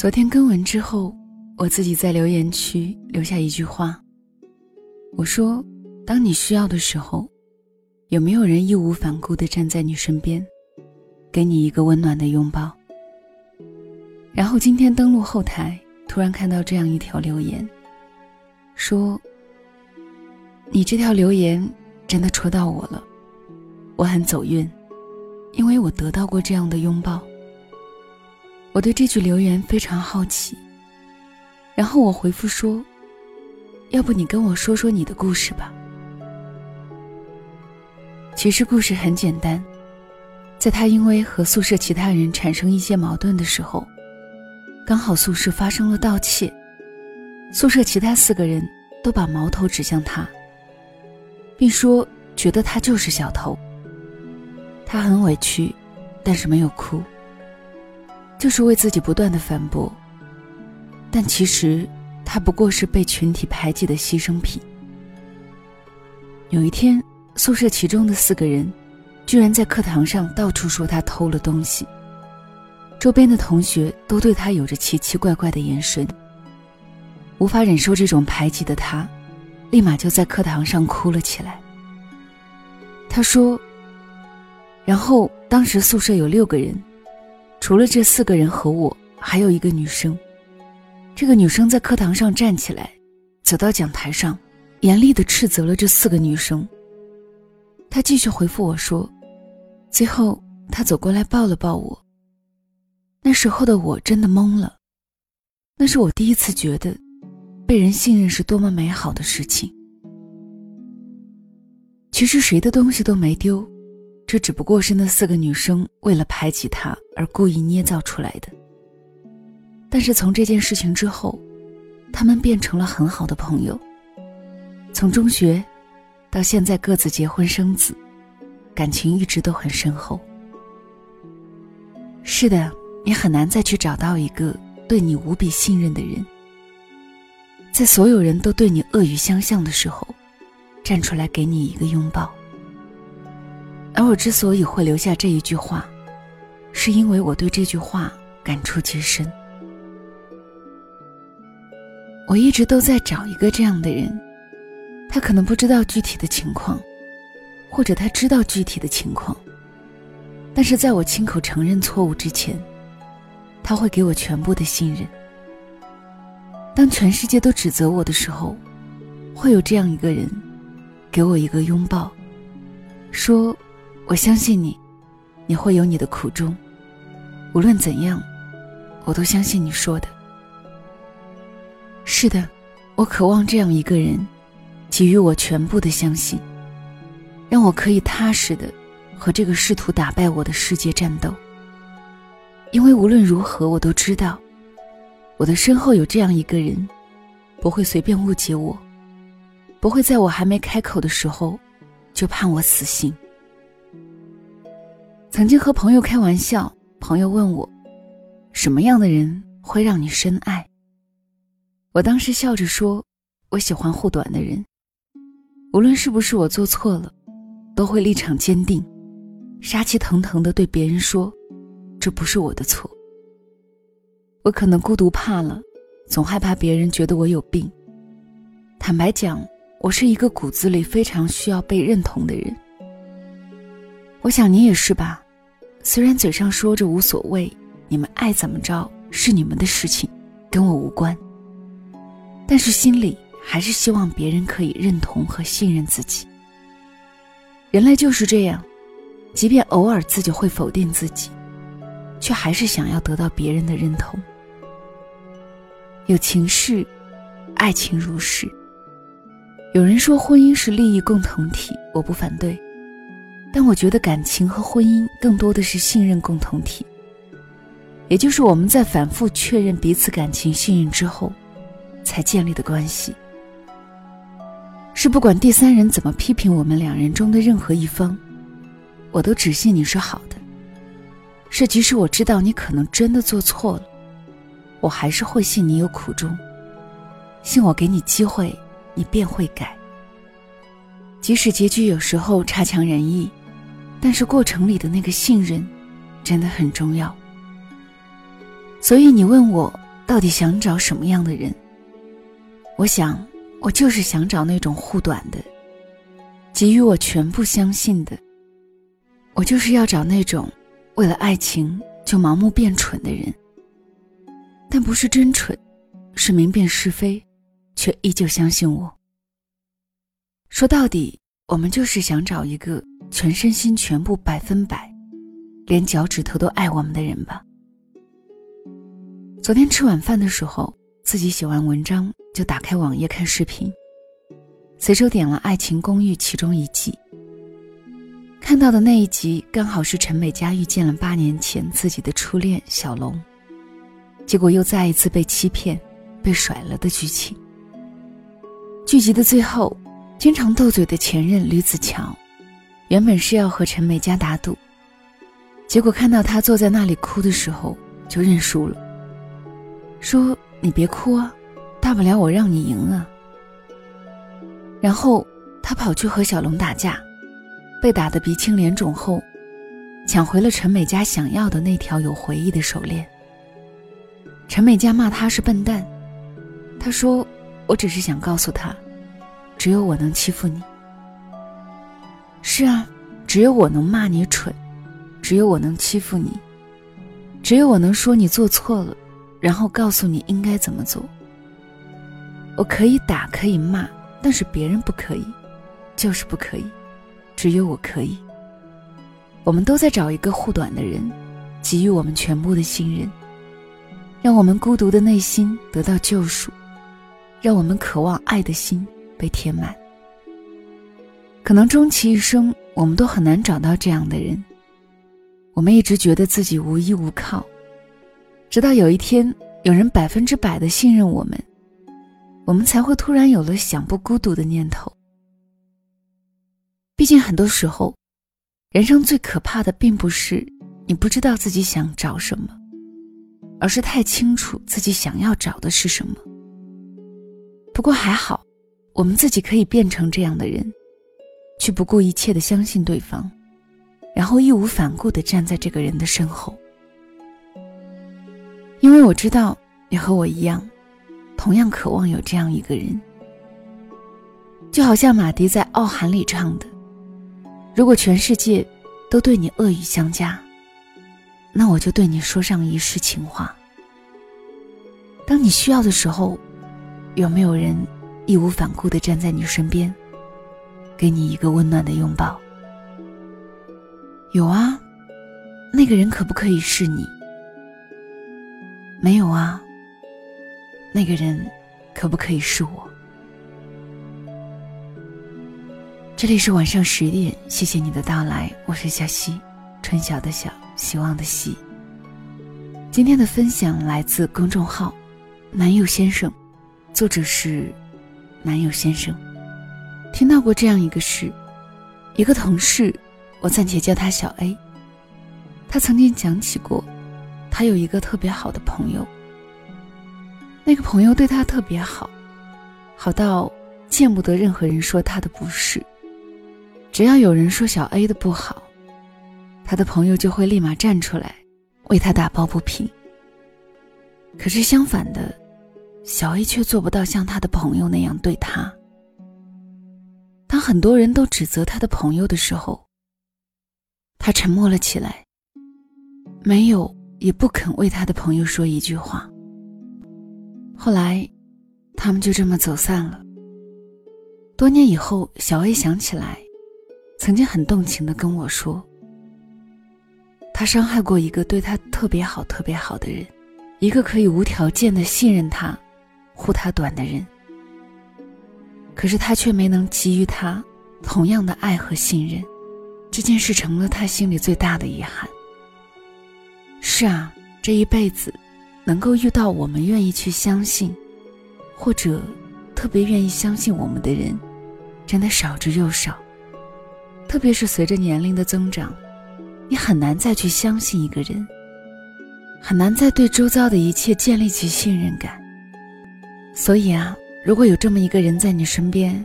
昨天更文之后，我自己在留言区留下一句话。我说：“当你需要的时候，有没有人义无反顾地站在你身边，给你一个温暖的拥抱？”然后今天登录后台，突然看到这样一条留言，说：“你这条留言真的戳到我了，我很走运，因为我得到过这样的拥抱。”我对这句留言非常好奇，然后我回复说：“要不你跟我说说你的故事吧。”其实故事很简单，在他因为和宿舍其他人产生一些矛盾的时候，刚好宿舍发生了盗窃，宿舍其他四个人都把矛头指向他，并说觉得他就是小偷。他很委屈，但是没有哭。就是为自己不断的反驳，但其实他不过是被群体排挤的牺牲品。有一天，宿舍其中的四个人，居然在课堂上到处说他偷了东西。周边的同学都对他有着奇奇怪怪的眼神。无法忍受这种排挤的他，立马就在课堂上哭了起来。他说：“然后当时宿舍有六个人。”除了这四个人和我，还有一个女生。这个女生在课堂上站起来，走到讲台上，严厉地斥责了这四个女生。她继续回复我说：“最后，她走过来抱了抱我。那时候的我真的懵了，那是我第一次觉得，被人信任是多么美好的事情。其实谁的东西都没丢。”这只不过是那四个女生为了排挤他而故意捏造出来的。但是从这件事情之后，他们变成了很好的朋友。从中学到现在各自结婚生子，感情一直都很深厚。是的，你很难再去找到一个对你无比信任的人，在所有人都对你恶语相向的时候，站出来给你一个拥抱。而我之所以会留下这一句话，是因为我对这句话感触极深。我一直都在找一个这样的人，他可能不知道具体的情况，或者他知道具体的情况，但是在我亲口承认错误之前，他会给我全部的信任。当全世界都指责我的时候，会有这样一个人，给我一个拥抱，说。我相信你，你会有你的苦衷。无论怎样，我都相信你说的。是的，我渴望这样一个人，给予我全部的相信，让我可以踏实的和这个试图打败我的世界战斗。因为无论如何，我都知道，我的身后有这样一个人，不会随便误解我，不会在我还没开口的时候，就判我死刑。曾经和朋友开玩笑，朋友问我：“什么样的人会让你深爱？”我当时笑着说：“我喜欢护短的人，无论是不是我做错了，都会立场坚定，杀气腾腾的对别人说：‘这不是我的错。’我可能孤独怕了，总害怕别人觉得我有病。坦白讲，我是一个骨子里非常需要被认同的人。”我想你也是吧，虽然嘴上说着无所谓，你们爱怎么着是你们的事情，跟我无关。但是心里还是希望别人可以认同和信任自己。人类就是这样，即便偶尔自己会否定自己，却还是想要得到别人的认同。有情事，爱情如是。有人说婚姻是利益共同体，我不反对。但我觉得感情和婚姻更多的是信任共同体，也就是我们在反复确认彼此感情信任之后，才建立的关系。是不管第三人怎么批评我们两人中的任何一方，我都只信你是好的。是即使我知道你可能真的做错了，我还是会信你有苦衷，信我给你机会，你便会改。即使结局有时候差强人意。但是过程里的那个信任，真的很重要。所以你问我到底想找什么样的人？我想，我就是想找那种护短的，给予我全部相信的。我就是要找那种为了爱情就盲目变蠢的人，但不是真蠢，是明辨是非，却依旧相信我。说到底，我们就是想找一个全身心全部百分百，连脚趾头都爱我们的人吧。昨天吃晚饭的时候，自己写完文章就打开网页看视频，随手点了《爱情公寓》其中一集。看到的那一集刚好是陈美嘉遇见了八年前自己的初恋小龙，结果又再一次被欺骗、被甩了的剧情。剧集的最后，经常斗嘴的前任吕子乔，原本是要和陈美嘉打赌，结果看到她坐在那里哭的时候，就认输了。说：“你别哭啊，大不了我让你赢啊。”然后他跑去和小龙打架，被打得鼻青脸肿后，抢回了陈美嘉想要的那条有回忆的手链。陈美嘉骂他是笨蛋，他说：“我只是想告诉他，只有我能欺负你。是啊，只有我能骂你蠢，只有我能欺负你，只有我能说你做错了。”然后告诉你应该怎么做。我可以打，可以骂，但是别人不可以，就是不可以，只有我可以。我们都在找一个护短的人，给予我们全部的信任，让我们孤独的内心得到救赎，让我们渴望爱的心被填满。可能终其一生，我们都很难找到这样的人。我们一直觉得自己无依无靠。直到有一天，有人百分之百的信任我们，我们才会突然有了想不孤独的念头。毕竟很多时候，人生最可怕的并不是你不知道自己想找什么，而是太清楚自己想要找的是什么。不过还好，我们自己可以变成这样的人，去不顾一切的相信对方，然后义无反顾的站在这个人的身后。因为我知道你和我一样，同样渴望有这样一个人。就好像马迪在《傲寒》里唱的：“如果全世界都对你恶语相加，那我就对你说上一世情话。”当你需要的时候，有没有人义无反顾的站在你身边，给你一个温暖的拥抱？有啊，那个人可不可以是你？没有啊。那个人，可不可以是我？这里是晚上十点，谢谢你的到来，我是小溪，春晓的晓，希望的希。今天的分享来自公众号“男友先生”，作者是男友先生。听到过这样一个事：一个同事，我暂且叫他小 A，他曾经讲起过。他有一个特别好的朋友，那个朋友对他特别好，好到见不得任何人说他的不是。只要有人说小 A 的不好，他的朋友就会立马站出来为他打抱不平。可是相反的，小 A 却做不到像他的朋友那样对他。当很多人都指责他的朋友的时候，他沉默了起来，没有。也不肯为他的朋友说一句话。后来，他们就这么走散了。多年以后，小 A 想起来，曾经很动情的跟我说：“他伤害过一个对他特别好、特别好的人，一个可以无条件的信任他、护他短的人。可是他却没能给予他同样的爱和信任，这件事成了他心里最大的遗憾。”是啊，这一辈子，能够遇到我们愿意去相信，或者特别愿意相信我们的人，真的少之又少。特别是随着年龄的增长，你很难再去相信一个人，很难再对周遭的一切建立起信任感。所以啊，如果有这么一个人在你身边，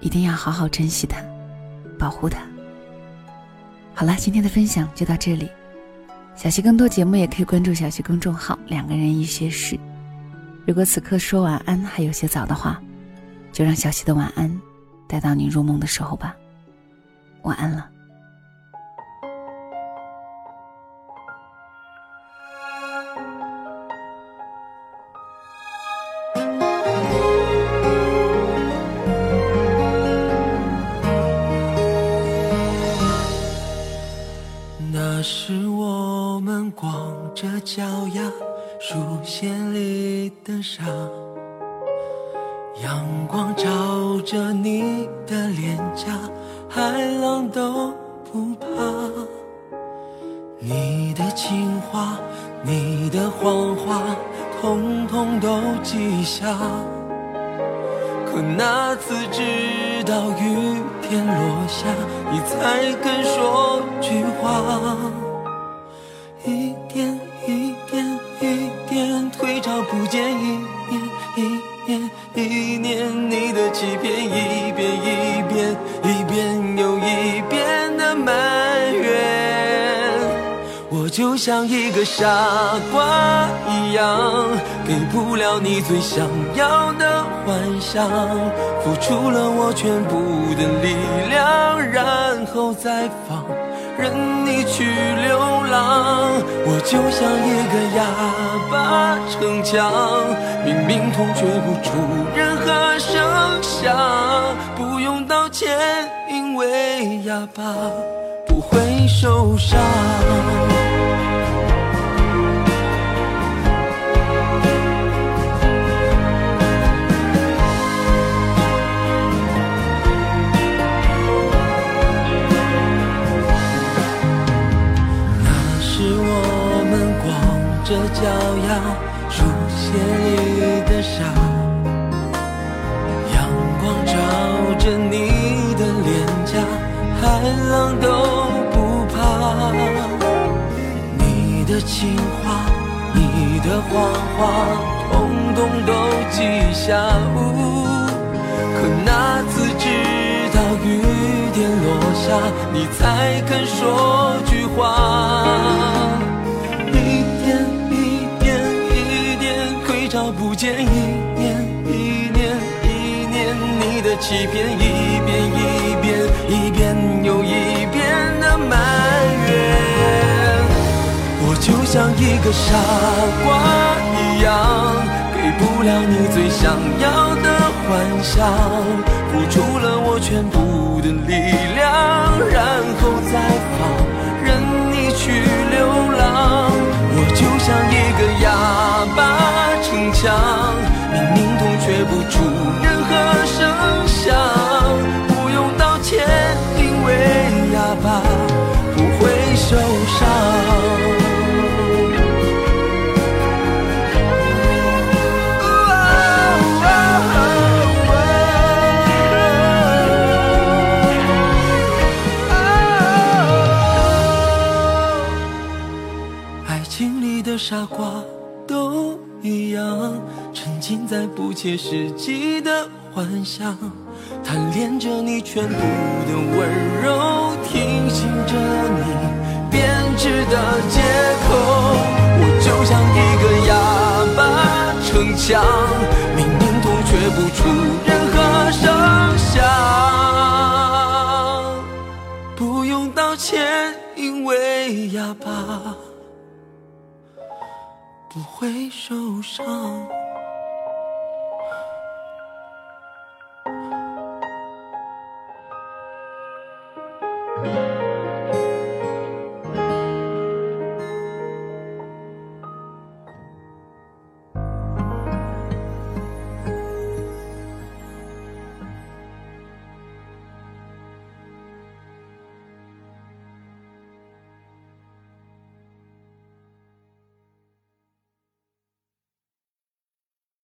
一定要好好珍惜他，保护他。好了，今天的分享就到这里。小溪更多节目也可以关注小溪公众号“两个人一些事”，如果此刻说晚安还有些早的话，就让小溪的晚安带到你入梦的时候吧。晚安了。我们光着脚丫。树线里的沙，阳光照着你的脸颊，海浪都不怕。你的情话，你的谎话，统统都记下。可那次直到雨天落下，你才肯说句话。一点一点一点。退潮不见一年一年一年，你的欺骗一遍一遍一遍又一遍的埋怨，我就像一个傻瓜一样，给不了你最想要的幻想，付出了我全部的力量，后再放。任你去流浪，我就像一个哑巴逞强，明明痛却不出任何声响。不用道歉，因为哑巴不会受伤。着脚丫，书写你的沙，阳光照着你的脸颊，海浪都不怕。你的情话，你的谎话，统统都记下。可那次直到雨点落下，你才肯说句话。欺骗一遍一遍一遍又一遍的埋怨。我就像一个傻瓜一样，给不了你最想要的幻想，付出了我全部的力量，然后再放任你去流浪。我就像一个哑巴。逞强，明明痛却不出剩下。切实际的幻想，贪恋着你全部的温柔，听信着你编织的借口。我就像一个哑巴逞强，明明痛却不出任何声响。不用道歉，因为哑巴。不会受伤。